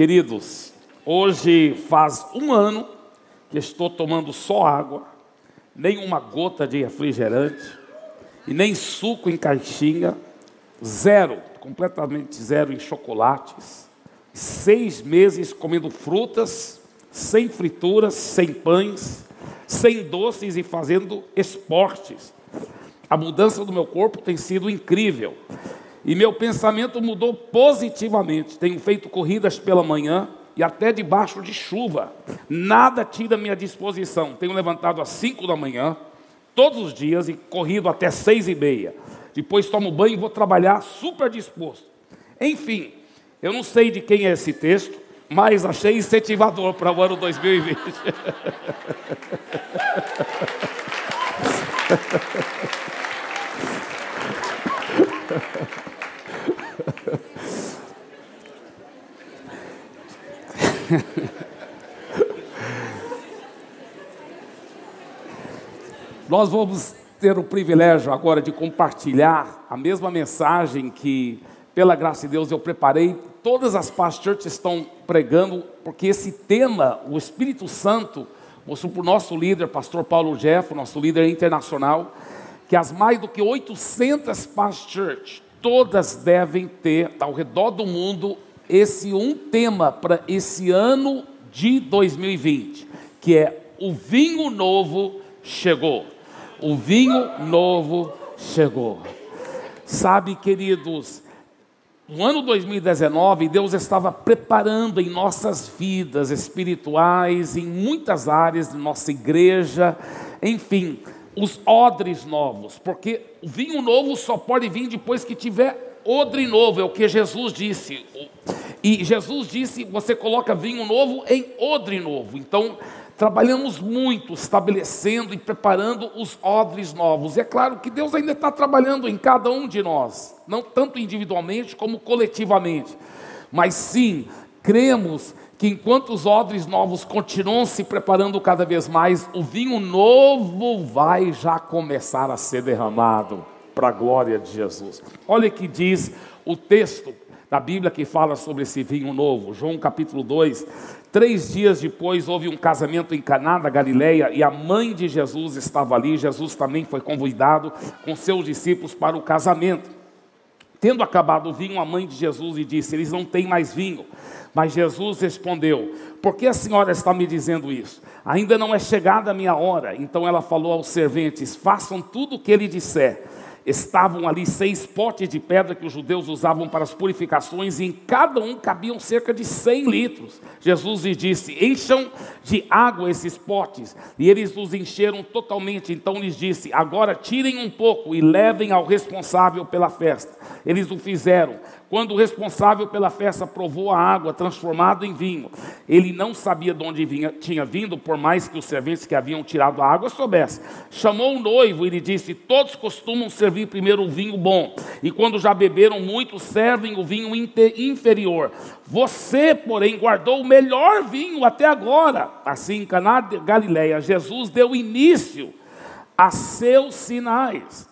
Queridos, hoje faz um ano que estou tomando só água, nem uma gota de refrigerante e nem suco em caixinha, zero, completamente zero em chocolates. Seis meses comendo frutas, sem frituras, sem pães, sem doces e fazendo esportes. A mudança do meu corpo tem sido incrível. E meu pensamento mudou positivamente. Tenho feito corridas pela manhã e até debaixo de chuva. Nada tira minha disposição. Tenho levantado às 5 da manhã, todos os dias, e corrido até seis e meia. Depois tomo banho e vou trabalhar super disposto. Enfim, eu não sei de quem é esse texto, mas achei incentivador para o ano 2020. Nós vamos ter o privilégio agora de compartilhar a mesma mensagem que, pela graça de Deus, eu preparei. Todas as pastores estão pregando, porque esse tema, o Espírito Santo, mostrou para o nosso líder, pastor Paulo Jeff, nosso líder internacional, que as mais do que 800 pastors, todas devem ter ao redor do mundo esse um tema para esse ano de 2020, que é o vinho novo chegou. O vinho novo chegou. Sabe, queridos, no ano 2019, Deus estava preparando em nossas vidas espirituais, em muitas áreas de nossa igreja, enfim, os odres novos, porque o vinho novo só pode vir depois que tiver odre novo, é o que Jesus disse. E Jesus disse: você coloca vinho novo em odre novo. Então, trabalhamos muito estabelecendo e preparando os odres novos. E é claro que Deus ainda está trabalhando em cada um de nós, não tanto individualmente como coletivamente. Mas sim, cremos que enquanto os odres novos continuam se preparando cada vez mais, o vinho novo vai já começar a ser derramado para a glória de Jesus. Olha que diz o texto da Bíblia que fala sobre esse vinho novo. João capítulo 2. Três dias depois houve um casamento em Caná da Galileia e a mãe de Jesus estava ali. Jesus também foi convidado com seus discípulos para o casamento. Tendo acabado o vinho, a mãe de Jesus lhe disse: Eles não têm mais vinho. Mas Jesus respondeu: Por que a senhora está me dizendo isso? Ainda não é chegada a minha hora. Então ela falou aos serventes: Façam tudo o que ele disser estavam ali seis potes de pedra que os judeus usavam para as purificações, e em cada um cabiam cerca de 100 litros. Jesus lhes disse: Encham de água esses potes. E eles os encheram totalmente. Então lhes disse: Agora tirem um pouco e levem ao responsável pela festa. Eles o fizeram. Quando o responsável pela festa provou a água transformada em vinho, ele não sabia de onde vinha, tinha vindo, por mais que os serventes que haviam tirado a água soubessem. Chamou o noivo e lhe disse: Todos costumam servir primeiro o vinho bom, e quando já beberam muito, servem o vinho inferior. Você, porém, guardou o melhor vinho até agora. Assim, em Caná de Galileia, Jesus deu início a seus sinais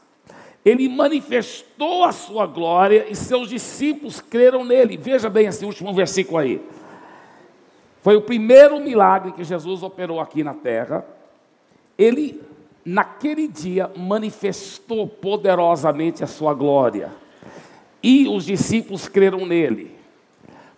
ele manifestou a sua glória e seus discípulos creram nele. Veja bem esse último versículo aí. Foi o primeiro milagre que Jesus operou aqui na terra. Ele, naquele dia, manifestou poderosamente a sua glória. E os discípulos creram nele.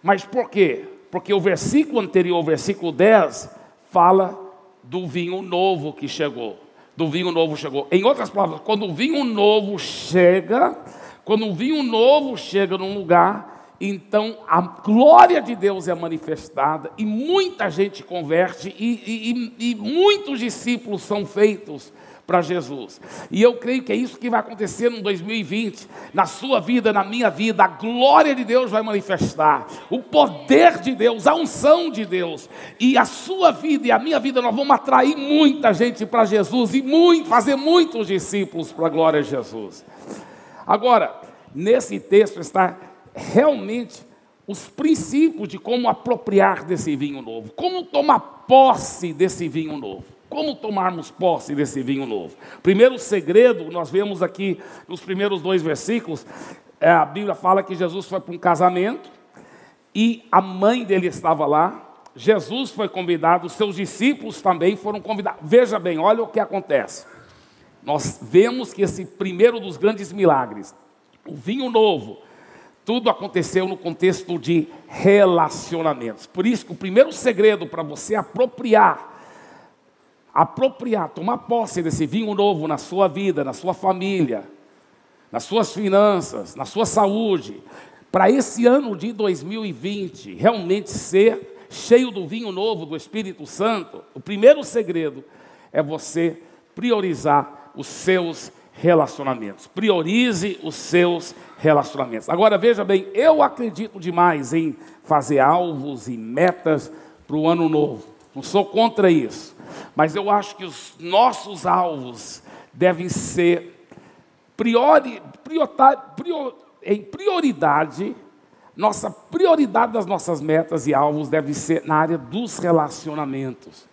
Mas por quê? Porque o versículo anterior, o versículo 10, fala do vinho novo que chegou do vinho novo chegou. Em outras palavras, quando o vinho novo chega, quando o vinho novo chega num lugar, então a glória de Deus é manifestada e muita gente converte e, e, e muitos discípulos são feitos para Jesus. E eu creio que é isso que vai acontecer no 2020, na sua vida, na minha vida. A glória de Deus vai manifestar, o poder de Deus, a unção de Deus. E a sua vida e a minha vida, nós vamos atrair muita gente para Jesus e muito, fazer muitos discípulos para a glória de Jesus. Agora, nesse texto está realmente os princípios de como apropriar desse vinho novo, como tomar posse desse vinho novo. Como tomarmos posse desse vinho novo? Primeiro segredo, nós vemos aqui nos primeiros dois versículos, é, a Bíblia fala que Jesus foi para um casamento e a mãe dele estava lá. Jesus foi convidado, seus discípulos também foram convidados. Veja bem, olha o que acontece. Nós vemos que esse primeiro dos grandes milagres, o vinho novo, tudo aconteceu no contexto de relacionamentos. Por isso que o primeiro segredo para você apropriar, apropriar, tomar posse desse vinho novo na sua vida, na sua família, nas suas finanças, na sua saúde, para esse ano de 2020 realmente ser cheio do vinho novo do Espírito Santo, o primeiro segredo é você priorizar os seus relacionamentos. Priorize os seus relacionamentos. Agora veja bem, eu acredito demais em fazer alvos e metas para o ano novo. Não sou contra isso, mas eu acho que os nossos alvos devem ser priori, prior, em prioridade, nossa prioridade das nossas metas e alvos deve ser na área dos relacionamentos.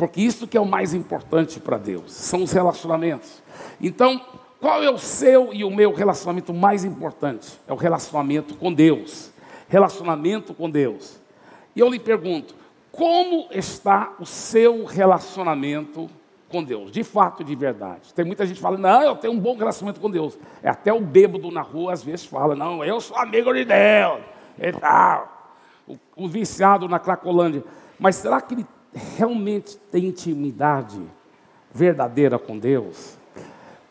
Porque isso que é o mais importante para Deus, são os relacionamentos. Então, qual é o seu e o meu relacionamento mais importante? É o relacionamento com Deus. Relacionamento com Deus. E eu lhe pergunto, como está o seu relacionamento com Deus, de fato, de verdade. Tem muita gente que fala, não, eu tenho um bom relacionamento com Deus. É até o bêbado na rua às vezes fala, não, eu sou amigo de Deus e tal. O, o viciado na Cracolândia. Mas será que ele realmente tem intimidade verdadeira com Deus?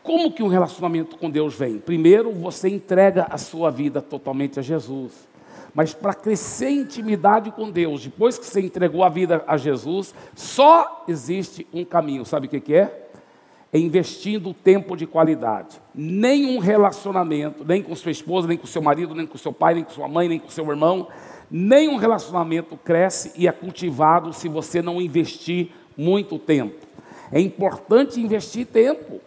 Como que um relacionamento com Deus vem? Primeiro, você entrega a sua vida totalmente a Jesus. Mas para crescer intimidade com Deus, depois que você entregou a vida a Jesus, só existe um caminho. Sabe o que, que é? É investindo tempo de qualidade. Nenhum relacionamento, nem com sua esposa, nem com seu marido, nem com seu pai, nem com sua mãe, nem com seu irmão, nenhum relacionamento cresce e é cultivado se você não investir muito tempo. É importante investir tempo.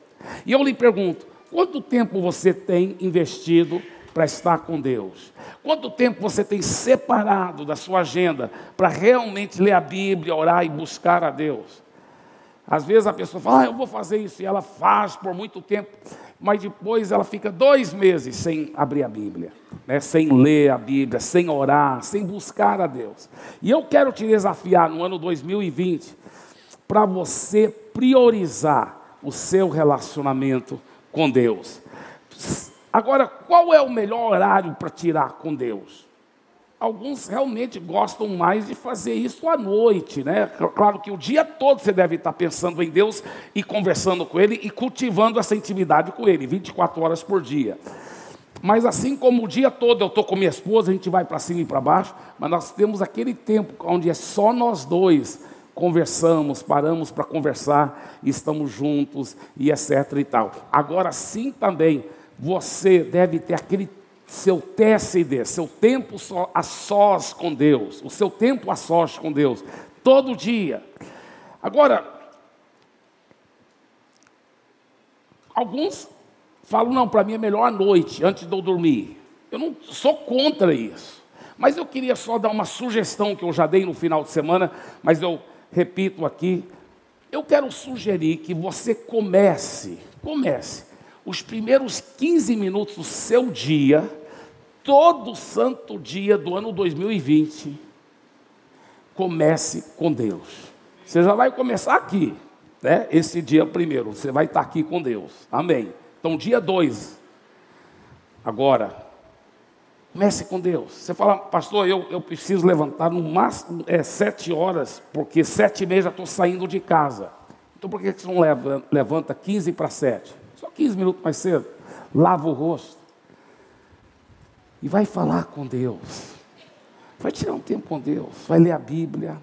E eu lhe pergunto: quanto tempo você tem investido para estar com Deus? Quanto tempo você tem separado da sua agenda para realmente ler a Bíblia, orar e buscar a Deus? Às vezes a pessoa fala, ah, eu vou fazer isso, e ela faz por muito tempo, mas depois ela fica dois meses sem abrir a Bíblia, né? sem ler a Bíblia, sem orar, sem buscar a Deus. E eu quero te desafiar no ano 2020 para você priorizar o seu relacionamento com Deus. Agora, qual é o melhor horário para tirar com Deus? Alguns realmente gostam mais de fazer isso à noite, né? Claro que o dia todo você deve estar pensando em Deus e conversando com Ele e cultivando essa intimidade com Ele, 24 horas por dia. Mas assim como o dia todo eu estou com minha esposa, a gente vai para cima e para baixo, mas nós temos aquele tempo onde é só nós dois conversamos, paramos para conversar, estamos juntos e etc e tal. Agora sim também você deve ter aquele seu TSD, seu tempo a sós com Deus, o seu tempo a sós com Deus, todo dia. Agora, alguns falam, não, para mim é melhor à noite, antes de eu dormir. Eu não sou contra isso. Mas eu queria só dar uma sugestão que eu já dei no final de semana, mas eu repito aqui. Eu quero sugerir que você comece, comece os primeiros 15 minutos do seu dia, todo santo dia do ano 2020, comece com Deus. Você já vai começar aqui, né? Esse dia primeiro, você vai estar aqui com Deus. Amém. Então, dia 2, agora, comece com Deus. Você fala, pastor, eu, eu preciso levantar no máximo é, sete horas, porque sete e meia já estou saindo de casa. Então, por que você não levanta, levanta 15 para sete? 15 minutos mais cedo, lava o rosto e vai falar com Deus. Vai tirar um tempo com Deus, vai ler a Bíblia,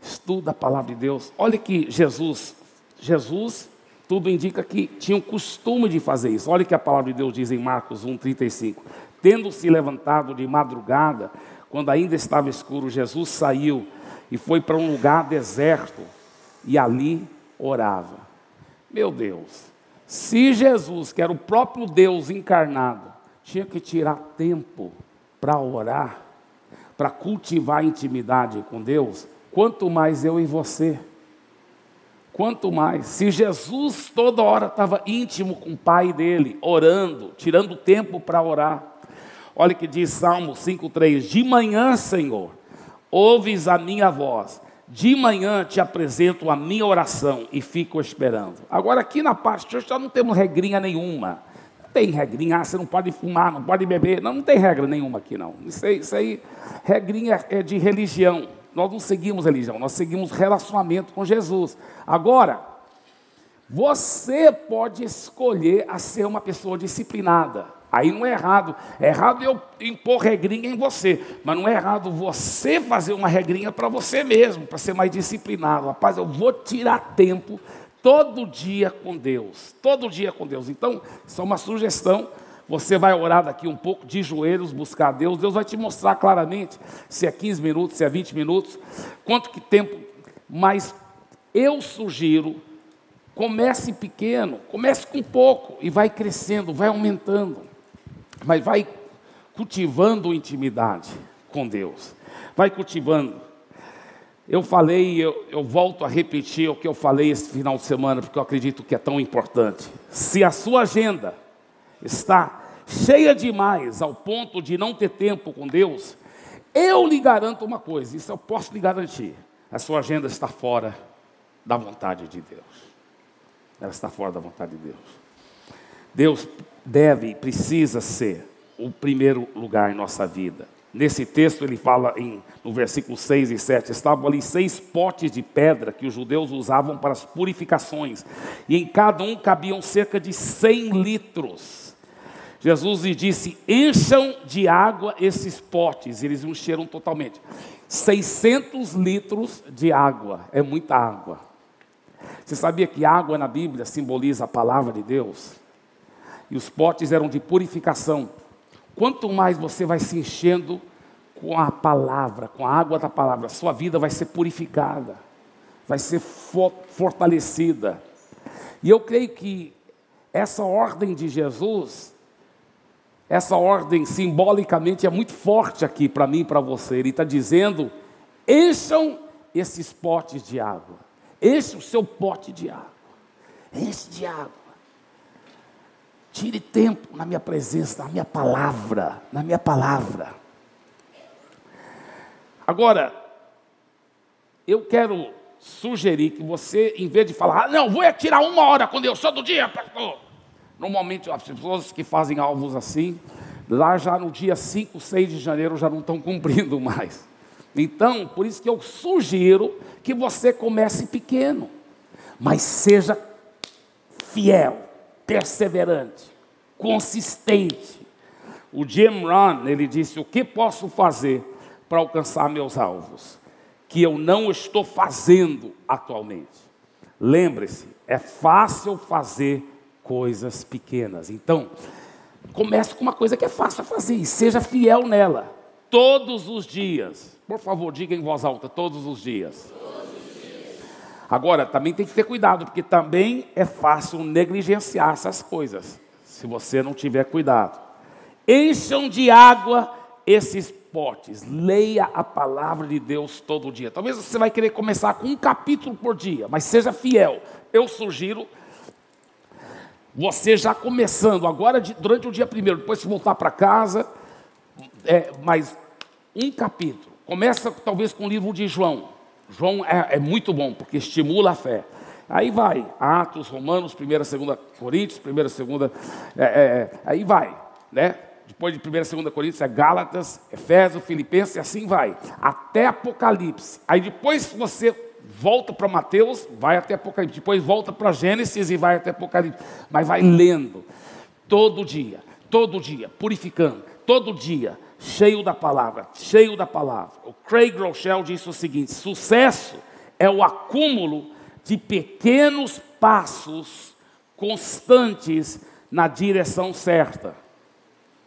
estuda a palavra de Deus. Olha que Jesus, Jesus, tudo indica que tinha o costume de fazer isso. Olha que a palavra de Deus diz em Marcos 1,35. Tendo se levantado de madrugada, quando ainda estava escuro, Jesus saiu e foi para um lugar deserto e ali orava. Meu Deus, se Jesus, que era o próprio Deus encarnado, tinha que tirar tempo para orar, para cultivar a intimidade com Deus, quanto mais eu e você. Quanto mais, se Jesus toda hora estava íntimo com o Pai dele, orando, tirando tempo para orar. Olha que diz Salmo 5,3: De manhã, Senhor, ouves a minha voz, de manhã te apresento a minha oração e fico esperando. Agora, aqui na parte de hoje, já não temos regrinha nenhuma. Tem regrinha, ah, você não pode fumar, não pode beber. Não, não tem regra nenhuma aqui, não. Isso aí, isso aí regrinha é de religião. Nós não seguimos religião, nós seguimos relacionamento com Jesus. Agora, você pode escolher a ser uma pessoa disciplinada. Aí não é errado. É errado eu impor regrinha em você. Mas não é errado você fazer uma regrinha para você mesmo, para ser mais disciplinado. Rapaz, eu vou tirar tempo todo dia com Deus. Todo dia com Deus. Então, isso é uma sugestão. Você vai orar daqui um pouco de joelhos, buscar Deus. Deus vai te mostrar claramente se é 15 minutos, se é 20 minutos, quanto que tempo. Mas eu sugiro, comece pequeno, comece com pouco e vai crescendo, vai aumentando mas vai cultivando intimidade com Deus, vai cultivando. Eu falei, eu, eu, volto a repetir o que eu falei esse final de semana, porque eu acredito que é tão importante. Se a sua agenda está cheia demais ao ponto de não ter tempo com Deus, eu lhe garanto uma coisa, isso eu posso lhe garantir: a sua agenda está fora da vontade de Deus. Ela está fora da vontade de Deus. Deus deve e precisa ser o primeiro lugar em nossa vida. Nesse texto ele fala em, no versículo 6 e 7, estavam ali seis potes de pedra que os judeus usavam para as purificações, e em cada um cabiam cerca de 100 litros. Jesus lhe disse: encham de água esses potes, eles encheram totalmente. 600 litros de água, é muita água. Você sabia que água na Bíblia simboliza a palavra de Deus? e os potes eram de purificação. Quanto mais você vai se enchendo com a palavra, com a água da palavra, sua vida vai ser purificada, vai ser fortalecida. E eu creio que essa ordem de Jesus, essa ordem simbolicamente é muito forte aqui para mim e para você. Ele está dizendo: encham esses potes de água, enche o seu pote de água, enche de água. Tire tempo na minha presença, na minha palavra, na minha palavra. Agora, eu quero sugerir que você, em vez de falar, ah, não, vou tirar uma hora com Deus todo dia, pastor. Normalmente as pessoas que fazem alvos assim, lá já no dia 5, 6 de janeiro já não estão cumprindo mais. Então, por isso que eu sugiro que você comece pequeno, mas seja fiel perseverante, consistente. O Jim Rohn, ele disse: "O que posso fazer para alcançar meus alvos que eu não estou fazendo atualmente?" Lembre-se, é fácil fazer coisas pequenas. Então, comece com uma coisa que é fácil fazer e seja fiel nela todos os dias. Por favor, diga em voz alta todos os dias. Agora, também tem que ter cuidado, porque também é fácil negligenciar essas coisas, se você não tiver cuidado. Encham de água esses potes, leia a palavra de Deus todo dia. Talvez você vai querer começar com um capítulo por dia, mas seja fiel. Eu sugiro você já começando agora durante o dia primeiro, depois se voltar para casa, é, mais um capítulo. Começa talvez com o livro de João. João é, é muito bom, porque estimula a fé. Aí vai, Atos, Romanos, 1 e 2 Coríntios, 1 e 2, é, é, é, aí vai, né? Depois de 1 e 2 Coríntios é Gálatas, Efésios, Filipenses, e assim vai, até Apocalipse. Aí depois você volta para Mateus, vai até Apocalipse. Depois volta para Gênesis e vai até Apocalipse. Mas vai lendo, todo dia, todo dia, purificando, todo dia, cheio da palavra, cheio da palavra. O Craig Rochelle disse o seguinte: sucesso é o acúmulo de pequenos passos constantes na direção certa.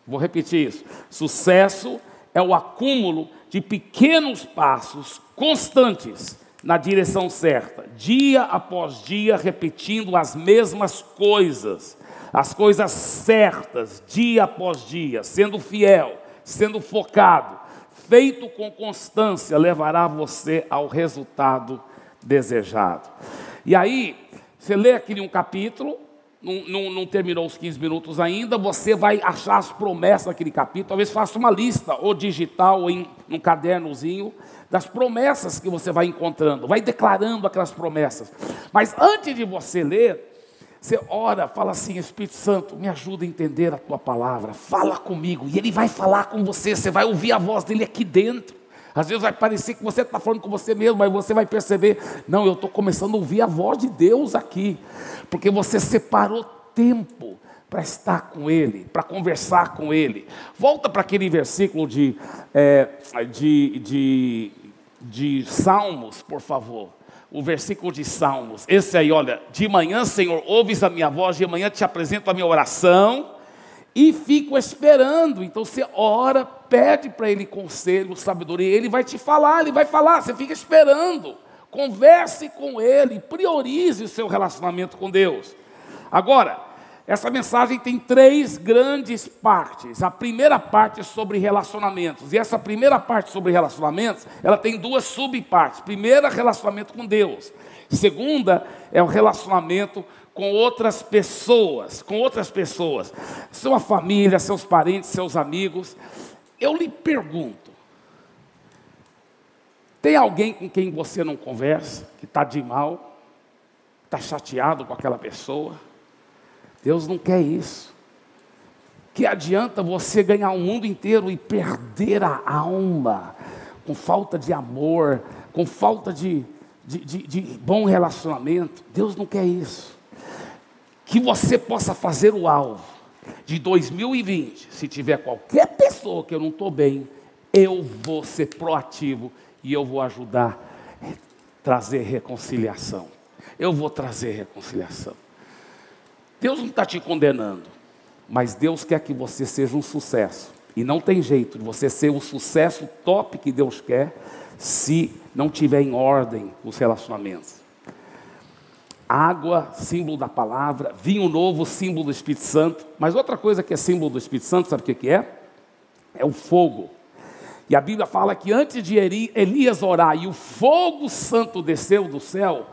Vou repetir isso. Sucesso é o acúmulo de pequenos passos constantes na direção certa, dia após dia, repetindo as mesmas coisas, as coisas certas, dia após dia, sendo fiel sendo focado, feito com constância, levará você ao resultado desejado. E aí, você lê aquele um capítulo, não, não, não, terminou os 15 minutos ainda, você vai achar as promessas daquele capítulo. Talvez faça uma lista, ou digital, ou em um cadernozinho, das promessas que você vai encontrando. Vai declarando aquelas promessas. Mas antes de você ler, você ora, fala assim: Espírito Santo, me ajuda a entender a tua palavra. Fala comigo. E ele vai falar com você. Você vai ouvir a voz dele aqui dentro. Às vezes vai parecer que você está falando com você mesmo, mas você vai perceber: não, eu estou começando a ouvir a voz de Deus aqui, porque você separou tempo para estar com Ele, para conversar com Ele. Volta para aquele versículo de, é, de, de, de Salmos, por favor. O versículo de Salmos. Esse aí, olha, de manhã, Senhor, ouves a minha voz, de manhã te apresento a minha oração e fico esperando. Então você ora, pede para ele conselho, sabedoria, ele vai te falar, ele vai falar, você fica esperando. Converse com ele, priorize o seu relacionamento com Deus. Agora, essa mensagem tem três grandes partes. A primeira parte é sobre relacionamentos. E essa primeira parte sobre relacionamentos, ela tem duas subpartes. Primeira, relacionamento com Deus. Segunda é o relacionamento com outras pessoas, com outras pessoas. Sua família, seus parentes, seus amigos. Eu lhe pergunto: tem alguém com quem você não conversa, que está de mal, está chateado com aquela pessoa? Deus não quer isso. Que adianta você ganhar o mundo inteiro e perder a alma com falta de amor, com falta de, de, de, de bom relacionamento? Deus não quer isso. Que você possa fazer o alvo de 2020, se tiver qualquer pessoa que eu não estou bem, eu vou ser proativo e eu vou ajudar a trazer reconciliação. Eu vou trazer reconciliação. Deus não está te condenando, mas Deus quer que você seja um sucesso. E não tem jeito de você ser o sucesso top que Deus quer se não tiver em ordem os relacionamentos. Água, símbolo da palavra, vinho novo, símbolo do Espírito Santo. Mas outra coisa que é símbolo do Espírito Santo, sabe o que é? É o fogo. E a Bíblia fala que antes de Elias orar e o fogo santo desceu do céu,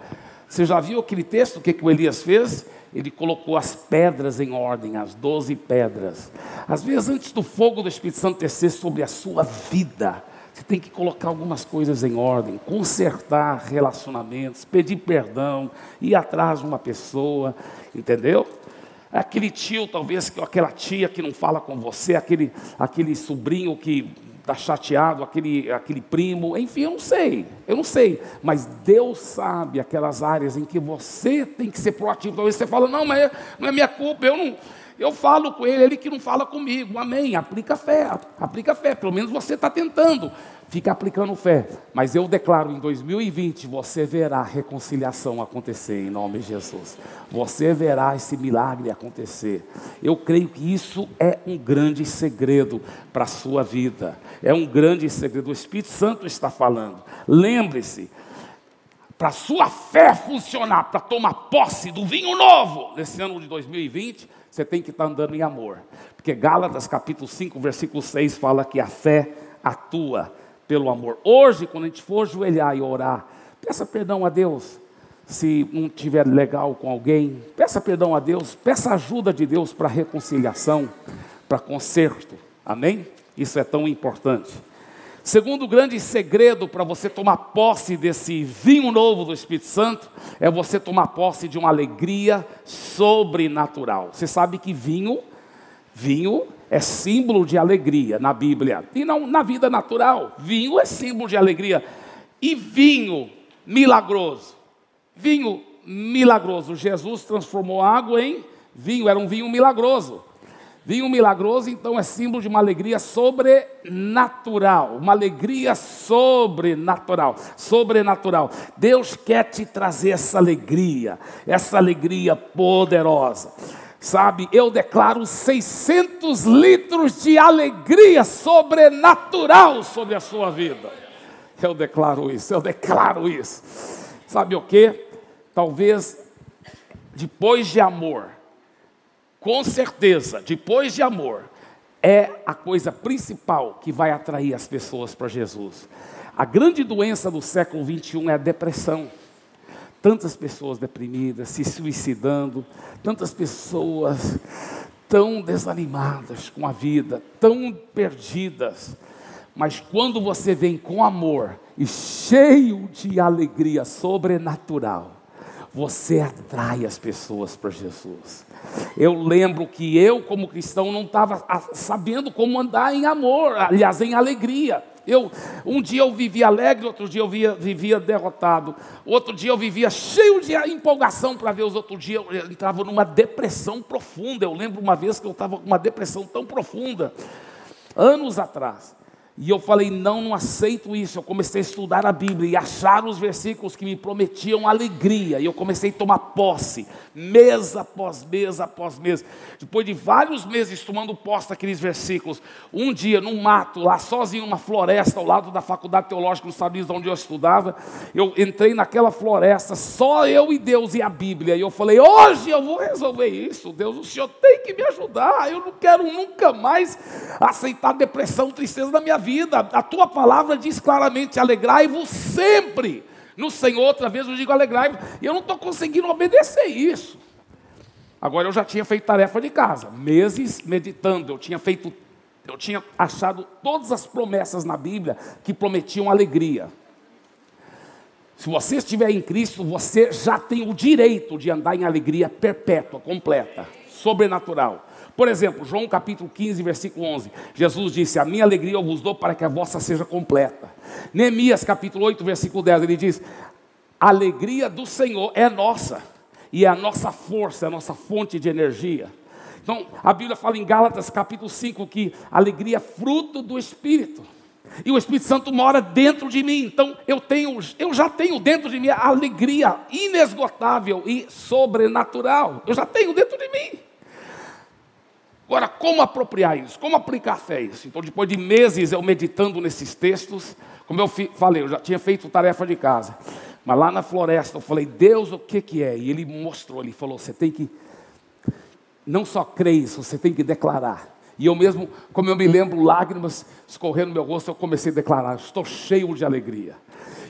você já viu aquele texto, o que, que o Elias fez? Ele colocou as pedras em ordem, as doze pedras. Às vezes, antes do fogo do Espírito Santo descer sobre a sua vida, você tem que colocar algumas coisas em ordem, consertar relacionamentos, pedir perdão, ir atrás de uma pessoa, entendeu? Aquele tio, talvez, aquela tia que não fala com você, aquele, aquele sobrinho que está chateado, aquele, aquele primo, enfim, eu não sei, eu não sei, mas Deus sabe aquelas áreas em que você tem que ser proativo. Talvez você fala, não, mas não é minha culpa, eu não. Eu falo com ele, ele que não fala comigo. Amém. Aplica fé, aplica fé. Pelo menos você está tentando fica aplicando fé. Mas eu declaro em 2020, você verá reconciliação acontecer em nome de Jesus. Você verá esse milagre acontecer. Eu creio que isso é um grande segredo para a sua vida. É um grande segredo. O Espírito Santo está falando. Lembre-se, para a sua fé funcionar, para tomar posse do vinho novo nesse ano de 2020, você tem que estar andando em amor. Porque Gálatas capítulo 5, versículo 6 fala que a fé atua pelo amor. Hoje, quando a gente for ajoelhar e orar, peça perdão a Deus se não tiver legal com alguém, peça perdão a Deus, peça ajuda de Deus para reconciliação, para conserto. Amém? Isso é tão importante. Segundo grande segredo para você tomar posse desse vinho novo do Espírito Santo é você tomar posse de uma alegria sobrenatural. Você sabe que vinho, vinho é símbolo de alegria na Bíblia e não na vida natural. Vinho é símbolo de alegria e vinho milagroso. Vinho milagroso. Jesus transformou água em vinho, era um vinho milagroso. Vinho milagroso, então, é símbolo de uma alegria sobrenatural. Uma alegria sobrenatural. Sobrenatural. Deus quer te trazer essa alegria, essa alegria poderosa. Sabe, eu declaro 600 litros de alegria sobrenatural sobre a sua vida. Eu declaro isso, eu declaro isso. Sabe o que? Talvez depois de amor, com certeza, depois de amor, é a coisa principal que vai atrair as pessoas para Jesus. A grande doença do século 21 é a depressão. Tantas pessoas deprimidas, se suicidando, tantas pessoas tão desanimadas com a vida, tão perdidas. Mas quando você vem com amor e cheio de alegria sobrenatural, você atrai as pessoas para Jesus. Eu lembro que eu, como cristão, não estava sabendo como andar em amor, aliás, em alegria. Eu, um dia eu vivia alegre, outro dia eu vivia, vivia derrotado, outro dia eu vivia cheio de empolgação para ver os outros dias eu entrava numa depressão profunda. Eu lembro uma vez que eu estava com uma depressão tão profunda, anos atrás. E eu falei: não, não aceito isso. Eu comecei a estudar a Bíblia e achar os versículos que me prometiam alegria. E eu comecei a tomar posse, mês após mês após mês. Depois de vários meses tomando posse daqueles versículos, um dia num mato, lá sozinho, numa floresta, ao lado da Faculdade Teológica nos Estados Unidos, onde eu estudava, eu entrei naquela floresta, só eu e Deus e a Bíblia. E eu falei: hoje eu vou resolver isso. Deus, o Senhor tem que me ajudar. Eu não quero nunca mais aceitar depressão, tristeza na minha vida vida. A tua palavra diz claramente: alegrai-vos sempre no Senhor. Outra vez eu digo alegrai-vos. E eu não estou conseguindo obedecer isso. Agora eu já tinha feito tarefa de casa, meses meditando. Eu tinha feito, eu tinha achado todas as promessas na Bíblia que prometiam alegria. Se você estiver em Cristo, você já tem o direito de andar em alegria perpétua, completa, sobrenatural. Por exemplo, João capítulo 15, versículo 11. Jesus disse: A minha alegria eu vos dou para que a vossa seja completa. Neemias capítulo 8, versículo 10, ele diz: A alegria do Senhor é nossa, e é a nossa força, é a nossa fonte de energia. Então, a Bíblia fala em Gálatas capítulo 5 que alegria é fruto do Espírito. E o Espírito Santo mora dentro de mim. Então eu tenho, eu já tenho dentro de mim a alegria inesgotável e sobrenatural. Eu já tenho dentro de mim. Agora, como apropriar isso? Como aplicar a fé isso? Então, depois de meses eu meditando nesses textos, como eu falei, eu já tinha feito tarefa de casa. Mas lá na floresta eu falei, Deus, o que, que é? E ele mostrou, ele falou, você tem que não só crer isso, você tem que declarar. E eu mesmo, como eu me lembro, lágrimas escorrendo no meu rosto, eu comecei a declarar: estou cheio de alegria.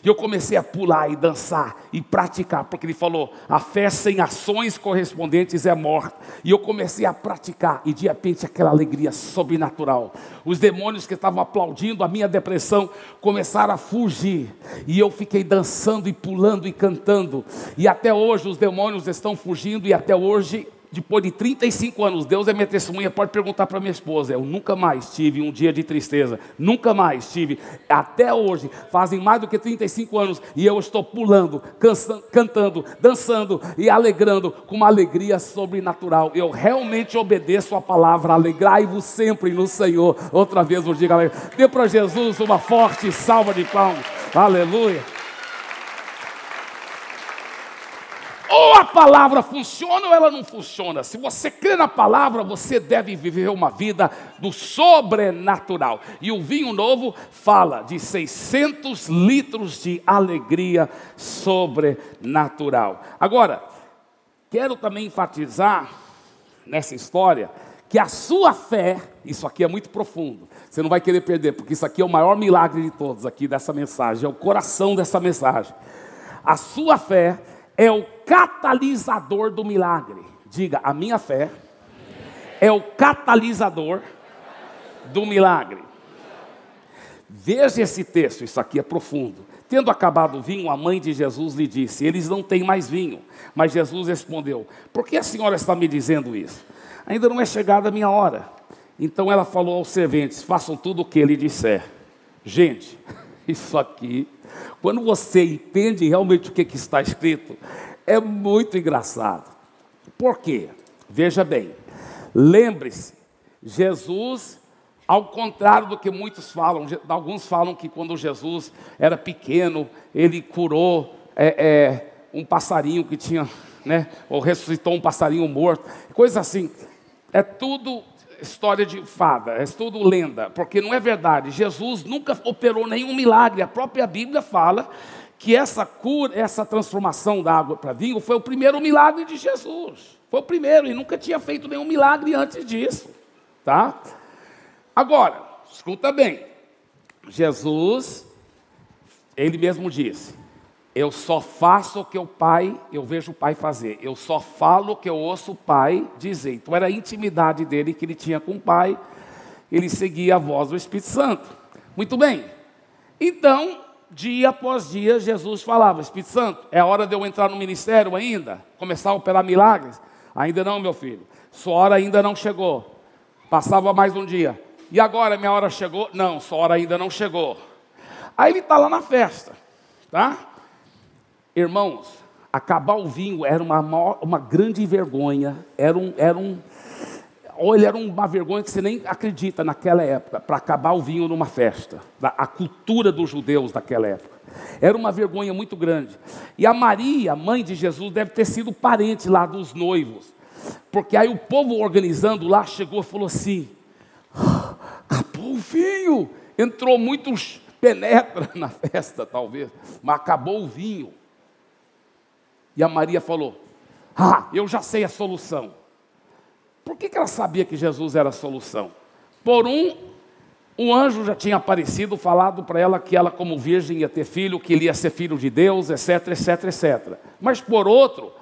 E eu comecei a pular e dançar e praticar, porque ele falou: a fé sem ações correspondentes é morta. E eu comecei a praticar, e de repente aquela alegria sobrenatural. Os demônios que estavam aplaudindo a minha depressão começaram a fugir. E eu fiquei dançando e pulando e cantando. E até hoje os demônios estão fugindo, e até hoje depois de 35 anos, Deus é minha testemunha, pode perguntar para minha esposa. Eu nunca mais tive um dia de tristeza, nunca mais tive. Até hoje, fazem mais do que 35 anos, e eu estou pulando, cantando, dançando e alegrando com uma alegria sobrenatural. Eu realmente obedeço a palavra, alegrai-vos sempre no Senhor. Outra vez vos digo, dê para Jesus uma forte salva de palmas. Aleluia. Ou a palavra funciona ou ela não funciona. Se você crê na palavra, você deve viver uma vida do sobrenatural. E o vinho novo fala de 600 litros de alegria sobrenatural. Agora, quero também enfatizar nessa história que a sua fé, isso aqui é muito profundo, você não vai querer perder, porque isso aqui é o maior milagre de todos aqui dessa mensagem, é o coração dessa mensagem. A sua fé é o catalisador do milagre. Diga, a minha fé é o catalisador do milagre. Veja esse texto, isso aqui é profundo. Tendo acabado o vinho, a mãe de Jesus lhe disse: Eles não têm mais vinho. Mas Jesus respondeu: Por que a senhora está me dizendo isso? Ainda não é chegada a minha hora. Então ela falou aos serventes: Façam tudo o que ele disser. Gente, isso aqui quando você entende realmente o que, que está escrito, é muito engraçado. Por quê? Veja bem, lembre-se, Jesus, ao contrário do que muitos falam, alguns falam que quando Jesus era pequeno, ele curou é, é, um passarinho que tinha, né, ou ressuscitou um passarinho morto, coisa assim. É tudo história de fada, é tudo lenda, porque não é verdade. Jesus nunca operou nenhum milagre. A própria Bíblia fala que essa cura, essa transformação da água para vinho foi o primeiro milagre de Jesus. Foi o primeiro e nunca tinha feito nenhum milagre antes disso, tá? Agora, escuta bem. Jesus, ele mesmo disse: Eu só faço o que o pai, eu vejo o pai fazer. Eu só falo o que eu ouço o pai dizer. Então era a intimidade dele que ele tinha com o pai. Ele seguia a voz do Espírito Santo. Muito bem. Então, dia após dia, Jesus falava: Espírito Santo, é hora de eu entrar no ministério ainda? Começar a operar milagres? Ainda não, meu filho. Sua hora ainda não chegou. Passava mais um dia. E agora minha hora chegou? Não, sua hora ainda não chegou. Aí ele está lá na festa, tá? Irmãos, acabar o vinho era uma, uma grande vergonha, era um, era um, olha, era uma vergonha que você nem acredita naquela época, para acabar o vinho numa festa, a cultura dos judeus daquela época. Era uma vergonha muito grande. E a Maria, mãe de Jesus, deve ter sido parente lá dos noivos. Porque aí o povo organizando lá chegou e falou assim: ah, acabou o vinho. Entrou muitos penetra na festa, talvez, mas acabou o vinho. E a Maria falou: Ah, eu já sei a solução. Por que, que ela sabia que Jesus era a solução? Por um, um anjo já tinha aparecido, falado para ela que ela, como virgem, ia ter filho, que ele ia ser filho de Deus, etc, etc, etc. Mas por outro,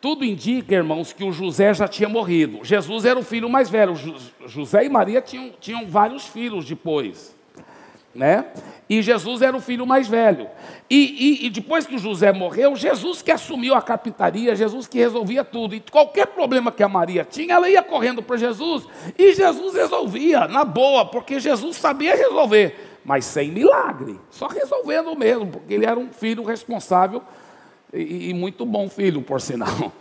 tudo indica, irmãos, que o José já tinha morrido. Jesus era o filho mais velho. José e Maria tinham, tinham vários filhos depois né? E Jesus era o filho mais velho. E, e, e, depois que José morreu, Jesus que assumiu a capitaria, Jesus que resolvia tudo. E qualquer problema que a Maria tinha, ela ia correndo para Jesus. E Jesus resolvia, na boa, porque Jesus sabia resolver, mas sem milagre, só resolvendo mesmo, porque ele era um filho responsável e, e muito bom filho, por sinal.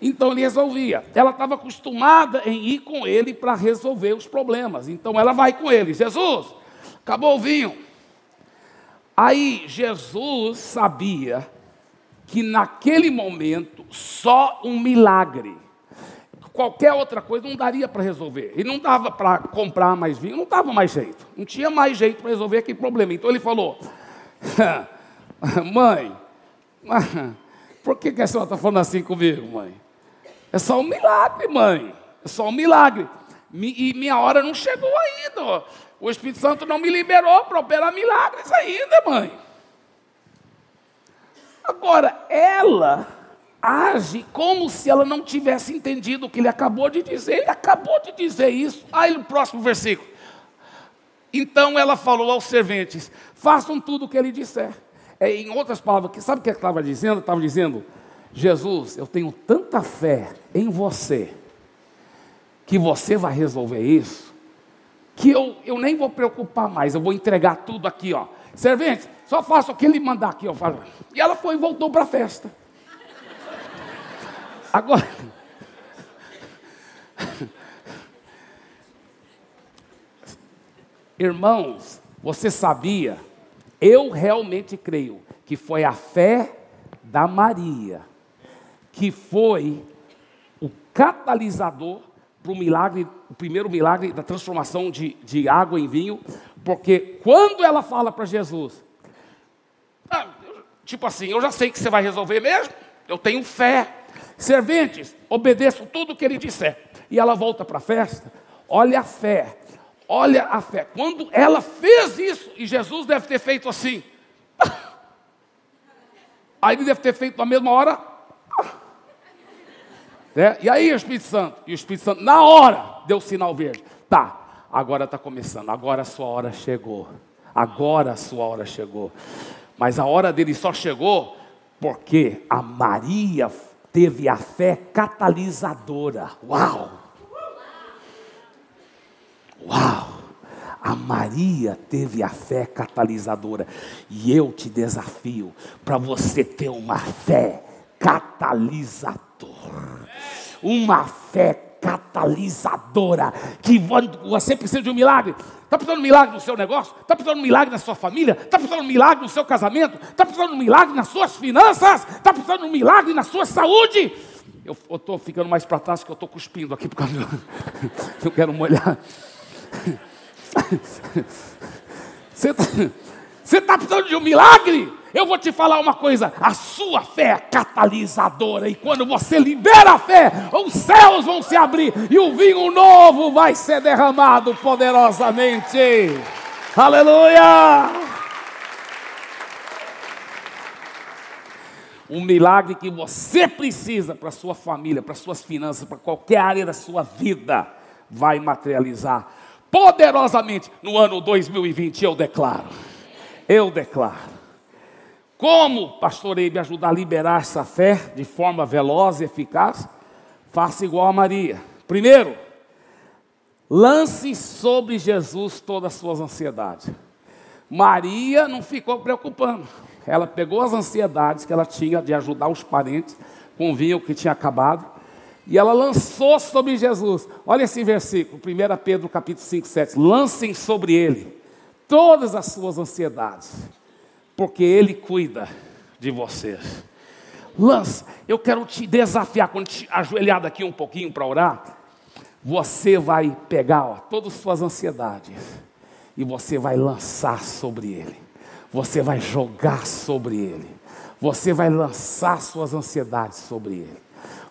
Então ele resolvia. Ela estava acostumada em ir com ele para resolver os problemas. Então ela vai com ele. Jesus, Acabou o vinho. Aí Jesus sabia que naquele momento só um milagre, qualquer outra coisa não daria para resolver. E não dava para comprar mais vinho, não dava mais jeito. Não tinha mais jeito para resolver aquele problema. Então ele falou: Mãe, por que, que a senhora está falando assim comigo, mãe? É só um milagre, mãe. É só um milagre. E minha hora não chegou ainda. O Espírito Santo não me liberou para operar milagres ainda, mãe. Agora, ela age como se ela não tivesse entendido o que ele acabou de dizer. Ele acabou de dizer isso. Aí no próximo versículo. Então ela falou aos serventes: façam tudo o que ele disser. É, em outras palavras, sabe o que ela estava dizendo? Estava dizendo: Jesus, eu tenho tanta fé em você, que você vai resolver isso, que eu, eu nem vou preocupar mais, eu vou entregar tudo aqui, ó. Servente, só faça o que ele mandar aqui, ó. E ela foi e voltou para a festa. Agora. Irmãos, você sabia? Eu realmente creio que foi a fé da Maria que foi o catalisador para o milagre, o primeiro milagre da transformação de, de água em vinho, porque quando ela fala para Jesus, ah, tipo assim, eu já sei que você vai resolver mesmo, eu tenho fé. Serventes, obedeço tudo o que ele disser. E ela volta para a festa, olha a fé, olha a fé. Quando ela fez isso, e Jesus deve ter feito assim, aí ele deve ter feito na mesma hora, né? E aí o Espírito Santo? E o Espírito Santo, na hora, deu sinal verde. Tá, agora está começando, agora a sua hora chegou. Agora a sua hora chegou. Mas a hora dele só chegou porque a Maria teve a fé catalisadora. Uau! Uau! A Maria teve a fé catalisadora. E eu te desafio para você ter uma fé catalisadora uma fé catalisadora, que você precisa de um milagre. Está precisando de um milagre no seu negócio? Está precisando de um milagre na sua família? Está precisando de um milagre no seu casamento? Está precisando de um milagre nas suas finanças? Está precisando de um milagre na sua saúde? Eu estou ficando mais para trás porque eu estou cuspindo aqui por causa do... eu quero molhar. Você está tá precisando de um milagre? Eu vou te falar uma coisa: a sua fé é catalisadora, e quando você libera a fé, os céus vão se abrir e o vinho novo vai ser derramado poderosamente. Aleluia! Um milagre que você precisa para sua família, para suas finanças, para qualquer área da sua vida, vai materializar poderosamente no ano 2020, eu declaro. Eu declaro. Como, pastor me ajudar a liberar essa fé de forma veloz e eficaz? Faça igual a Maria. Primeiro, lance sobre Jesus todas as suas ansiedades. Maria não ficou preocupando. Ela pegou as ansiedades que ela tinha de ajudar os parentes com o vinho que tinha acabado e ela lançou sobre Jesus. Olha esse versículo, 1 Pedro capítulo 5, 7. Lancem sobre ele todas as suas ansiedades, porque ele cuida de vocês. Lança, eu quero te desafiar, quando te ajoelhar aqui um pouquinho para orar, você vai pegar ó, todas as suas ansiedades e você vai lançar sobre ele. Você vai jogar sobre ele. Você vai lançar suas ansiedades sobre ele.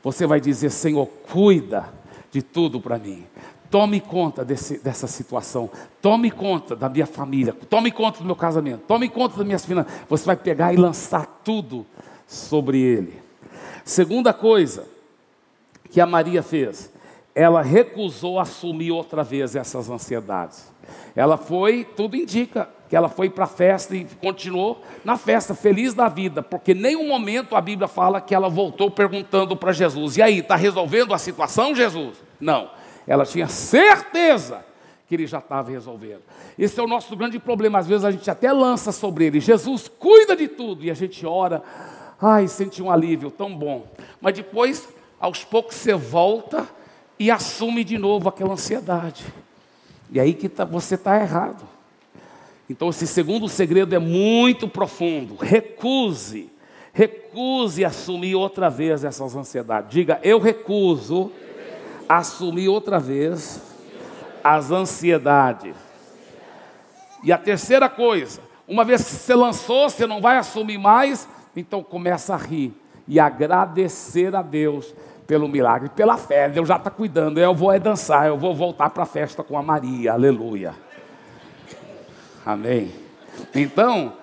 Você vai dizer: Senhor, cuida de tudo para mim. Tome conta desse, dessa situação. Tome conta da minha família. Tome conta do meu casamento. Tome conta das minhas finanças. Você vai pegar e lançar tudo sobre ele. Segunda coisa que a Maria fez, ela recusou assumir outra vez essas ansiedades. Ela foi, tudo indica, que ela foi para a festa e continuou na festa, feliz da vida, porque nenhum momento a Bíblia fala que ela voltou perguntando para Jesus: e aí, está resolvendo a situação, Jesus? Não, ela tinha certeza que ele já estava resolvendo. Esse é o nosso grande problema, às vezes a gente até lança sobre ele: Jesus cuida de tudo, e a gente ora, ai, sente um alívio tão bom, mas depois, aos poucos, você volta e assume de novo aquela ansiedade. E aí que tá, você está errado. Então, esse segundo segredo é muito profundo. Recuse, recuse assumir outra vez essas ansiedades. Diga, eu recuso assumir outra vez as ansiedades. E a terceira coisa, uma vez que você lançou, você não vai assumir mais, então começa a rir e agradecer a Deus pelo milagre, pela fé. Deus já está cuidando. Eu vou é dançar, eu vou voltar para a festa com a Maria. Aleluia. Amém. Então,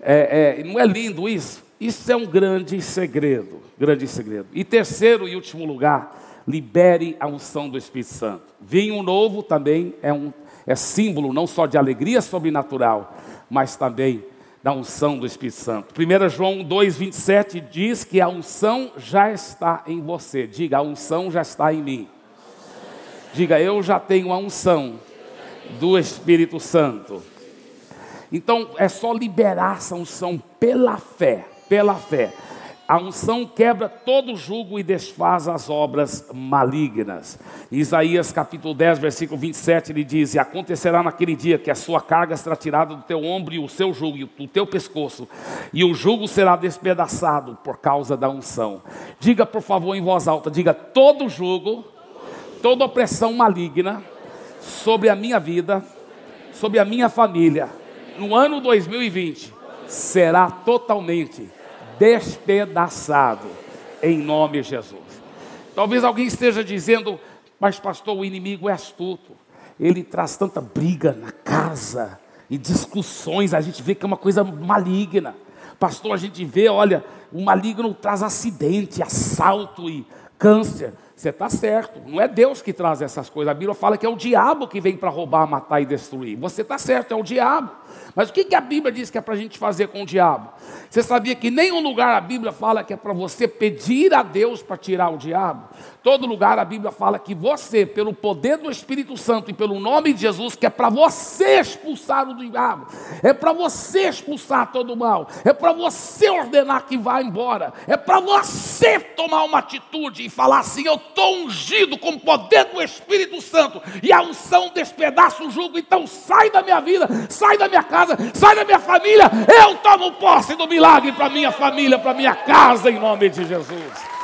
é, é, não é lindo isso? Isso é um grande segredo, grande segredo. E terceiro e último lugar, libere a unção do Espírito Santo. Vinho novo também é um é símbolo não só de alegria sobrenatural, mas também da unção do Espírito Santo. 1 João 2,27 diz que a unção já está em você. Diga, a unção já está em mim. Diga, eu já tenho a unção do Espírito Santo. Então é só liberar essa unção pela fé, pela fé. A unção quebra todo jugo e desfaz as obras malignas. Isaías capítulo 10, versículo 27, ele diz: E acontecerá naquele dia que a sua carga será tirada do teu ombro e o seu jugo do teu pescoço, e o jugo será despedaçado por causa da unção. Diga, por favor, em voz alta: diga, todo jugo, toda opressão maligna sobre a minha vida, sobre a minha família, no ano 2020, será totalmente despedaçado, em nome de Jesus. Talvez alguém esteja dizendo, mas pastor, o inimigo é astuto, ele traz tanta briga na casa e discussões, a gente vê que é uma coisa maligna. Pastor, a gente vê, olha, o maligno traz acidente, assalto e câncer. Você está certo, não é Deus que traz essas coisas. A Bíblia fala que é o diabo que vem para roubar, matar e destruir. Você está certo, é o diabo. Mas o que, a Bíblia diz que é para a gente fazer com o diabo? Você sabia que nenhum lugar a Bíblia fala que é para você pedir a Deus para tirar o diabo? Todo lugar a Bíblia fala que você, pelo poder do Espírito Santo e pelo nome de Jesus, que é para você expulsar o diabo, é para você expulsar todo o mal, é para você ordenar que vá embora, é para você tomar uma atitude e falar assim: Eu estou ungido com o poder do Espírito Santo e a unção despedaça o jugo, então sai da minha vida, sai da minha casa, sai da minha família, eu tomo posse do milagre para minha família, para minha casa, em nome de Jesus.